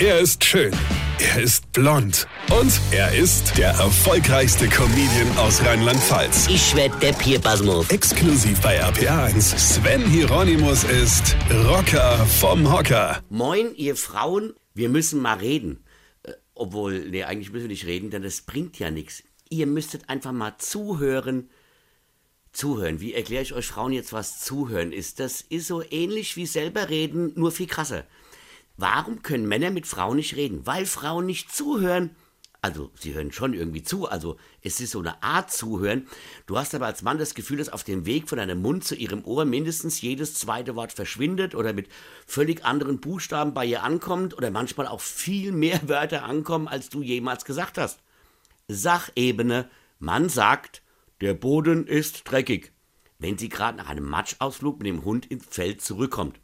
Er ist schön. Er ist blond. Und er ist der erfolgreichste Comedian aus Rheinland-Pfalz. Ich werd der Pierpasmus. Exklusiv bei RPA1. Sven Hieronymus ist Rocker vom Hocker. Moin, ihr Frauen, wir müssen mal reden. Äh, obwohl, nee, eigentlich müssen wir nicht reden, denn das bringt ja nichts. Ihr müsstet einfach mal zuhören. Zuhören. Wie erkläre ich euch Frauen jetzt, was zuhören ist? Das ist so ähnlich wie selber reden, nur viel krasser. Warum können Männer mit Frauen nicht reden? Weil Frauen nicht zuhören. Also, sie hören schon irgendwie zu, also es ist so eine Art Zuhören. Du hast aber als Mann das Gefühl, dass auf dem Weg von deinem Mund zu ihrem Ohr mindestens jedes zweite Wort verschwindet oder mit völlig anderen Buchstaben bei ihr ankommt oder manchmal auch viel mehr Wörter ankommen, als du jemals gesagt hast. Sachebene, man sagt, der Boden ist dreckig, wenn sie gerade nach einem Matschausflug mit dem Hund ins Feld zurückkommt.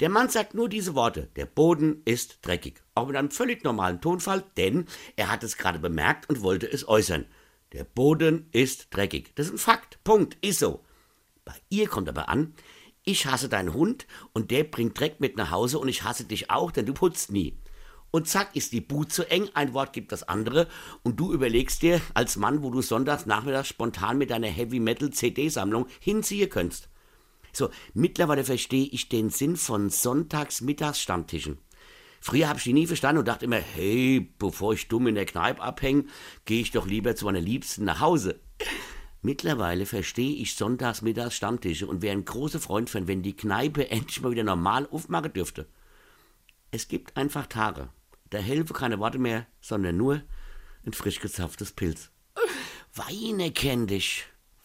Der Mann sagt nur diese Worte, der Boden ist dreckig, auch mit einem völlig normalen Tonfall, denn er hat es gerade bemerkt und wollte es äußern. Der Boden ist dreckig. Das ist ein Fakt. Punkt. Ist so. Bei ihr kommt aber an, ich hasse deinen Hund und der bringt Dreck mit nach Hause und ich hasse dich auch, denn du putzt nie. Und zack ist die Boot zu eng, ein Wort gibt das andere und du überlegst dir als Mann, wo du sonntags nachmittags spontan mit deiner Heavy Metal CD-Sammlung hinziehen könntest. So, mittlerweile verstehe ich den Sinn von Sonntags-Mittags-Stammtischen. Früher habe ich die nie verstanden und dachte immer, hey, bevor ich dumm in der Kneipe abhänge, gehe ich doch lieber zu meiner Liebsten nach Hause. Mittlerweile verstehe ich sonntags, mittags Stammtische und wäre ein großer Freund von, wenn die Kneipe endlich mal wieder normal aufmachen dürfte. Es gibt einfach Tage, da helfen keine Worte mehr, sondern nur ein frisch gezapftes Pilz. Weine kenn dich.